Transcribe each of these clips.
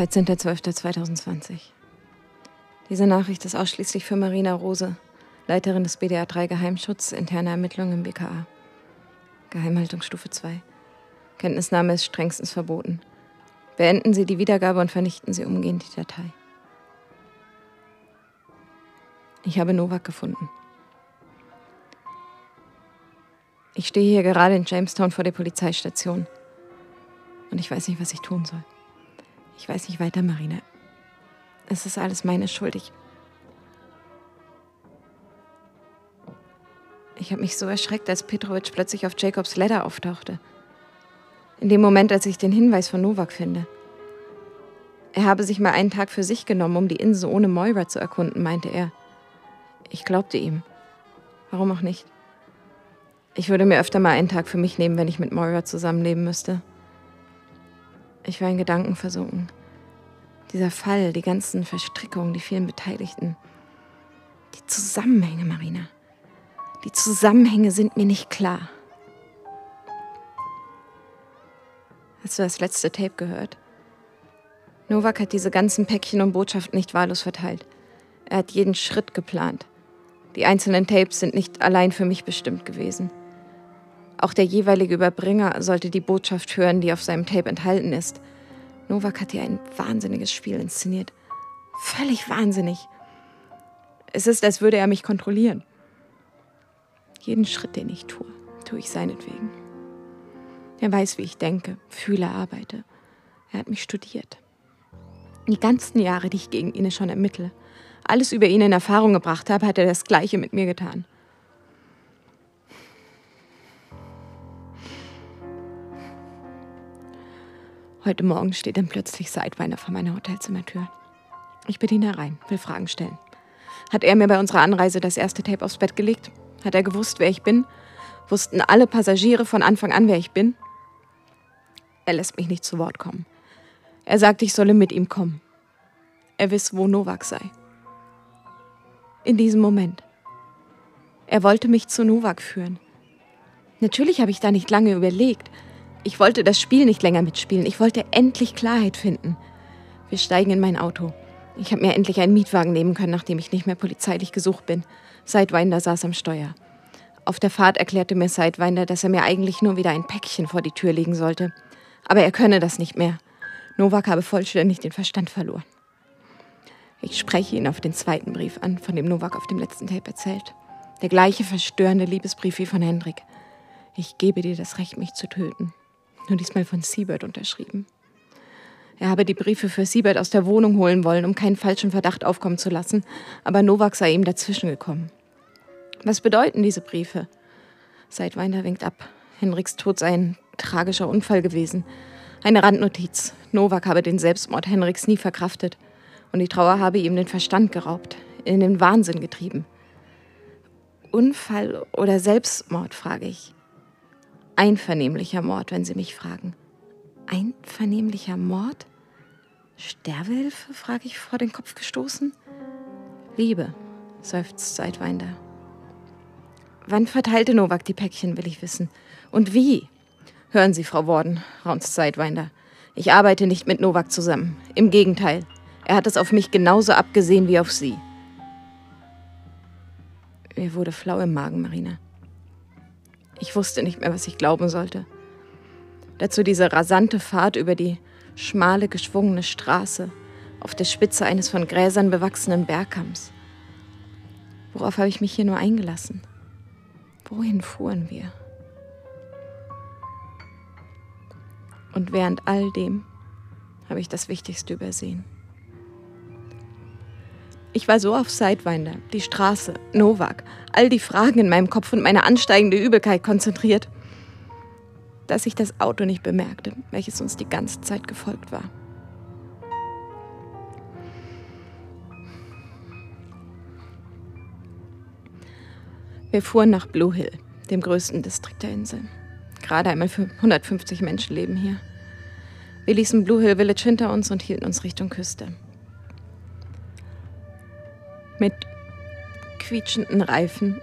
13.12.2020. Diese Nachricht ist ausschließlich für Marina Rose, Leiterin des BDA 3 Geheimschutz, interne Ermittlungen im BKA. Geheimhaltungsstufe 2. Kenntnisnahme ist strengstens verboten. Beenden Sie die Wiedergabe und vernichten Sie umgehend die Datei. Ich habe Novak gefunden. Ich stehe hier gerade in Jamestown vor der Polizeistation. Und ich weiß nicht, was ich tun soll. Ich weiß nicht weiter, Marina. Es ist alles meine Schuld. Ich. Ich habe mich so erschreckt, als Petrovic plötzlich auf Jacobs Ladder auftauchte. In dem Moment, als ich den Hinweis von Novak finde. Er habe sich mal einen Tag für sich genommen, um die Insel ohne Moira zu erkunden, meinte er. Ich glaubte ihm. Warum auch nicht? Ich würde mir öfter mal einen Tag für mich nehmen, wenn ich mit Moira zusammenleben müsste. Ich war in Gedanken versunken. Dieser Fall, die ganzen Verstrickungen, die vielen Beteiligten. Die Zusammenhänge, Marina. Die Zusammenhänge sind mir nicht klar. Hast du das letzte Tape gehört? Novak hat diese ganzen Päckchen und Botschaften nicht wahllos verteilt. Er hat jeden Schritt geplant. Die einzelnen Tapes sind nicht allein für mich bestimmt gewesen. Auch der jeweilige Überbringer sollte die Botschaft hören, die auf seinem Tape enthalten ist. Novak hat hier ein wahnsinniges Spiel inszeniert. Völlig wahnsinnig. Es ist, als würde er mich kontrollieren. Jeden Schritt, den ich tue, tue ich seinetwegen. Er weiß, wie ich denke, fühle, arbeite. Er hat mich studiert. Die ganzen Jahre, die ich gegen ihn schon ermittle, alles über ihn in Erfahrung gebracht habe, hat er das Gleiche mit mir getan. Heute Morgen steht dann plötzlich Sidewinder vor meiner Hotelzimmertür. Ich bin ihn herein, will Fragen stellen. Hat er mir bei unserer Anreise das erste Tape aufs Bett gelegt? Hat er gewusst, wer ich bin? Wussten alle Passagiere von Anfang an, wer ich bin? Er lässt mich nicht zu Wort kommen. Er sagt, ich solle mit ihm kommen. Er wisse, wo Novak sei. In diesem Moment. Er wollte mich zu Novak führen. Natürlich habe ich da nicht lange überlegt. Ich wollte das Spiel nicht länger mitspielen. Ich wollte endlich Klarheit finden. Wir steigen in mein Auto. Ich habe mir endlich einen Mietwagen nehmen können, nachdem ich nicht mehr polizeilich gesucht bin. Sidewinder saß am Steuer. Auf der Fahrt erklärte mir Sidewinder, dass er mir eigentlich nur wieder ein Päckchen vor die Tür legen sollte. Aber er könne das nicht mehr. Novak habe vollständig den Verstand verloren. Ich spreche ihn auf den zweiten Brief an, von dem Novak auf dem letzten Tape erzählt. Der gleiche verstörende Liebesbrief wie von Hendrik. Ich gebe dir das Recht, mich zu töten nur diesmal von Siebert unterschrieben. Er habe die Briefe für Siebert aus der Wohnung holen wollen, um keinen falschen Verdacht aufkommen zu lassen, aber Novak sei ihm dazwischen gekommen. Was bedeuten diese Briefe? Seidweiner winkt ab. Henriks Tod sei ein tragischer Unfall gewesen. Eine Randnotiz. Novak habe den Selbstmord Henriks nie verkraftet. Und die Trauer habe ihm den Verstand geraubt, in den Wahnsinn getrieben. Unfall oder Selbstmord, frage ich einvernehmlicher Mord, wenn Sie mich fragen. Einvernehmlicher Mord? Sterbehilfe? frage ich vor den Kopf gestoßen. Liebe, seufzt Seidwinder. Wann verteilte Novak die Päckchen, will ich wissen. Und wie? Hören Sie, Frau Worden, raunzt Seidwinder. Ich arbeite nicht mit Novak zusammen. Im Gegenteil. Er hat es auf mich genauso abgesehen wie auf Sie. Mir wurde flau im Magen, Marina. Ich wusste nicht mehr, was ich glauben sollte. Dazu diese rasante Fahrt über die schmale, geschwungene Straße auf der Spitze eines von Gräsern bewachsenen Bergkamms. Worauf habe ich mich hier nur eingelassen? Wohin fuhren wir? Und während all dem habe ich das Wichtigste übersehen. Ich war so auf Sidewinder, die Straße, Novak, all die Fragen in meinem Kopf und meine ansteigende Übelkeit konzentriert, dass ich das Auto nicht bemerkte, welches uns die ganze Zeit gefolgt war. Wir fuhren nach Blue Hill, dem größten Distrikt der Insel. Gerade einmal 150 Menschen leben hier. Wir ließen Blue Hill Village hinter uns und hielten uns Richtung Küste. Quietschenden Reifen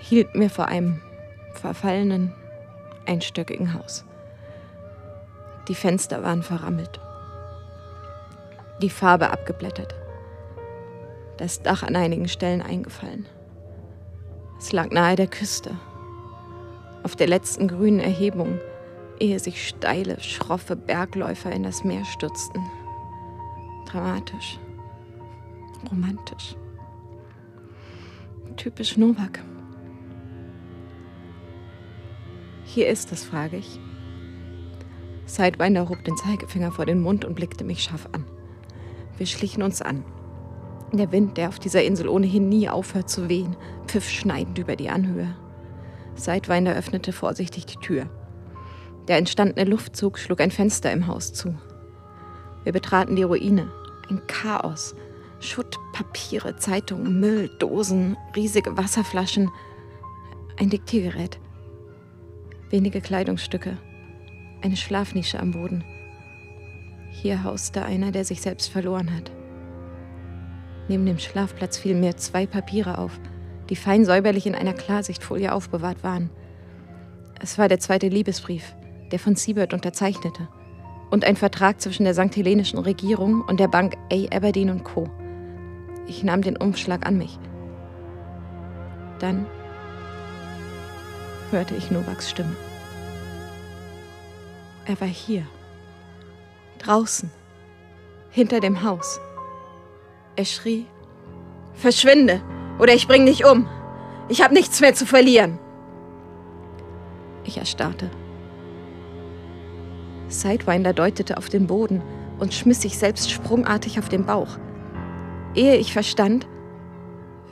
hielten wir vor einem verfallenen, einstöckigen Haus. Die Fenster waren verrammelt. Die Farbe abgeblättert. Das Dach an einigen Stellen eingefallen. Es lag nahe der Küste. Auf der letzten grünen Erhebung, ehe sich steile, schroffe Bergläufer in das Meer stürzten. Dramatisch. Romantisch. Typisch Novak. Hier ist es, frage ich. Sidewinder hob den Zeigefinger vor den Mund und blickte mich scharf an. Wir schlichen uns an. Der Wind, der auf dieser Insel ohnehin nie aufhört zu wehen, pfiff schneidend über die Anhöhe. Sidewinder öffnete vorsichtig die Tür. Der entstandene Luftzug schlug ein Fenster im Haus zu. Wir betraten die Ruine. Ein Chaos. Schutt, Papiere, Zeitungen, Müll, Dosen, riesige Wasserflaschen. Ein Diktiergerät. Wenige Kleidungsstücke. Eine Schlafnische am Boden. Hier hauste einer, der sich selbst verloren hat. Neben dem Schlafplatz fielen mir zwei Papiere auf, die fein säuberlich in einer Klarsichtfolie aufbewahrt waren. Es war der zweite Liebesbrief, der von Siebert unterzeichnete, und ein Vertrag zwischen der St. Hellenischen Regierung und der Bank A. Aberdeen Co. Ich nahm den Umschlag an mich. Dann hörte ich Novaks Stimme. Er war hier, draußen, hinter dem Haus. Er schrie, Verschwinde, oder ich bring dich um. Ich habe nichts mehr zu verlieren. Ich erstarrte. Sidewinder deutete auf den Boden und schmiss sich selbst sprungartig auf den Bauch. Ehe ich verstand,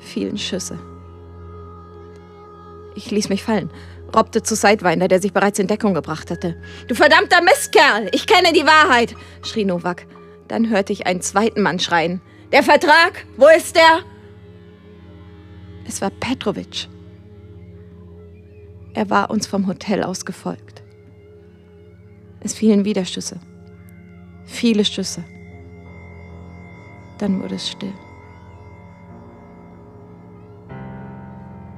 fielen Schüsse. Ich ließ mich fallen, robbte zu Sidewinder, der sich bereits in Deckung gebracht hatte. Du verdammter Mistkerl, ich kenne die Wahrheit, schrie Novak. Dann hörte ich einen zweiten Mann schreien. Der Vertrag? Wo ist der? Es war Petrovic. Er war uns vom Hotel aus gefolgt. Es fielen wieder Schüsse. Viele Schüsse. Dann wurde es still.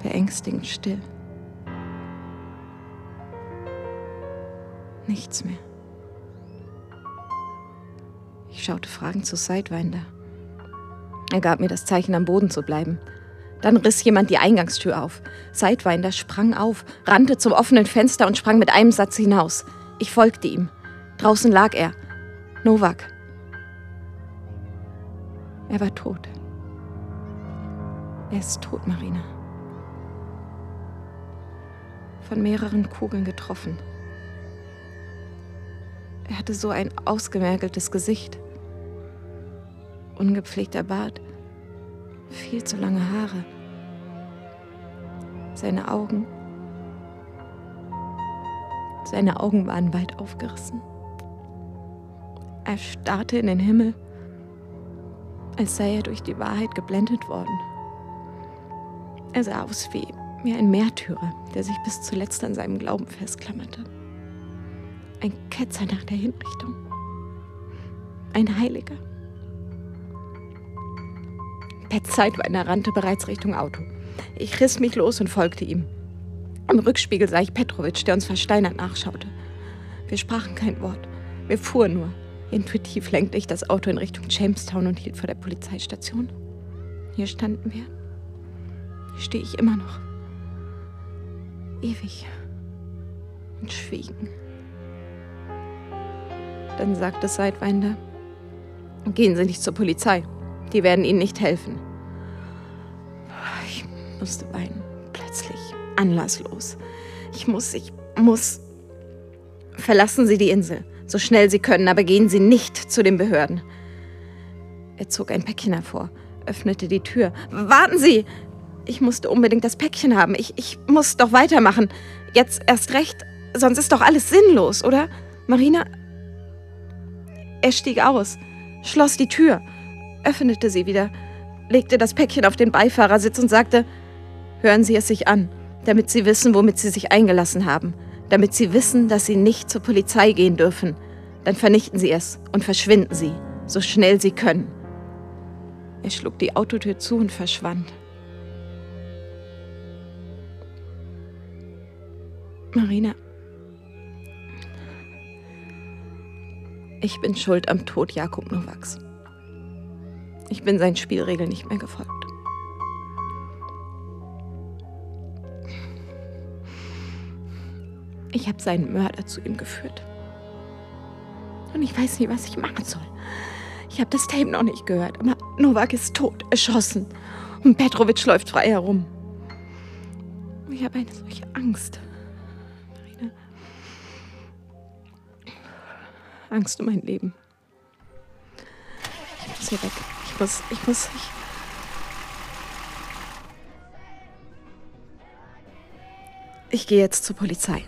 Beängstigend still. Nichts mehr. Ich schaute fragend zu Sidewinder. Er gab mir das Zeichen, am Boden zu bleiben. Dann riss jemand die Eingangstür auf. Sidewinder sprang auf, rannte zum offenen Fenster und sprang mit einem Satz hinaus. Ich folgte ihm. Draußen lag er. Novak. Er war tot. Er ist tot, Marina. Von mehreren Kugeln getroffen. Er hatte so ein ausgemergeltes Gesicht ungepflegter Bart, viel zu lange Haare. Seine Augen, seine Augen waren weit aufgerissen. Er starrte in den Himmel, als sei er durch die Wahrheit geblendet worden. Er sah aus wie, wie ein Märtyrer, der sich bis zuletzt an seinem Glauben festklammerte. Ein Ketzer nach der Hinrichtung. Ein Heiliger. Per Zeitweiner rannte bereits Richtung Auto. Ich riss mich los und folgte ihm. Im Rückspiegel sah ich Petrovic, der uns versteinert nachschaute. Wir sprachen kein Wort. Wir fuhren nur. Intuitiv lenkte ich das Auto in Richtung Jamestown und hielt vor der Polizeistation. Hier standen wir. Hier stehe ich immer noch. Ewig. Und schwiegen. Dann sagte Sidewinder, gehen Sie nicht zur Polizei. Die werden Ihnen nicht helfen. Ich musste weinen, plötzlich, anlasslos. Ich muss, ich muss. Verlassen Sie die Insel, so schnell Sie können, aber gehen Sie nicht zu den Behörden. Er zog ein Päckchen hervor, öffnete die Tür. Warten Sie! Ich musste unbedingt das Päckchen haben. Ich, ich muss doch weitermachen. Jetzt erst recht, sonst ist doch alles sinnlos, oder? Marina. Er stieg aus, schloss die Tür öffnete sie wieder, legte das Päckchen auf den Beifahrersitz und sagte, hören Sie es sich an, damit Sie wissen, womit Sie sich eingelassen haben, damit Sie wissen, dass Sie nicht zur Polizei gehen dürfen. Dann vernichten Sie es und verschwinden Sie, so schnell Sie können. Er schlug die Autotür zu und verschwand. Marina, ich bin schuld am Tod Jakob Nowaks. Ich bin seinen Spielregeln nicht mehr gefolgt. Ich habe seinen Mörder zu ihm geführt. Und ich weiß nicht, was ich machen soll. Ich habe das Tape noch nicht gehört, aber Novak ist tot, erschossen. Und Petrovic läuft frei herum. Ich habe eine solche Angst. Marina. Angst um mein Leben. Ich muss hier weg. Ich muss, ich muss, ich. Ich gehe jetzt zur Polizei.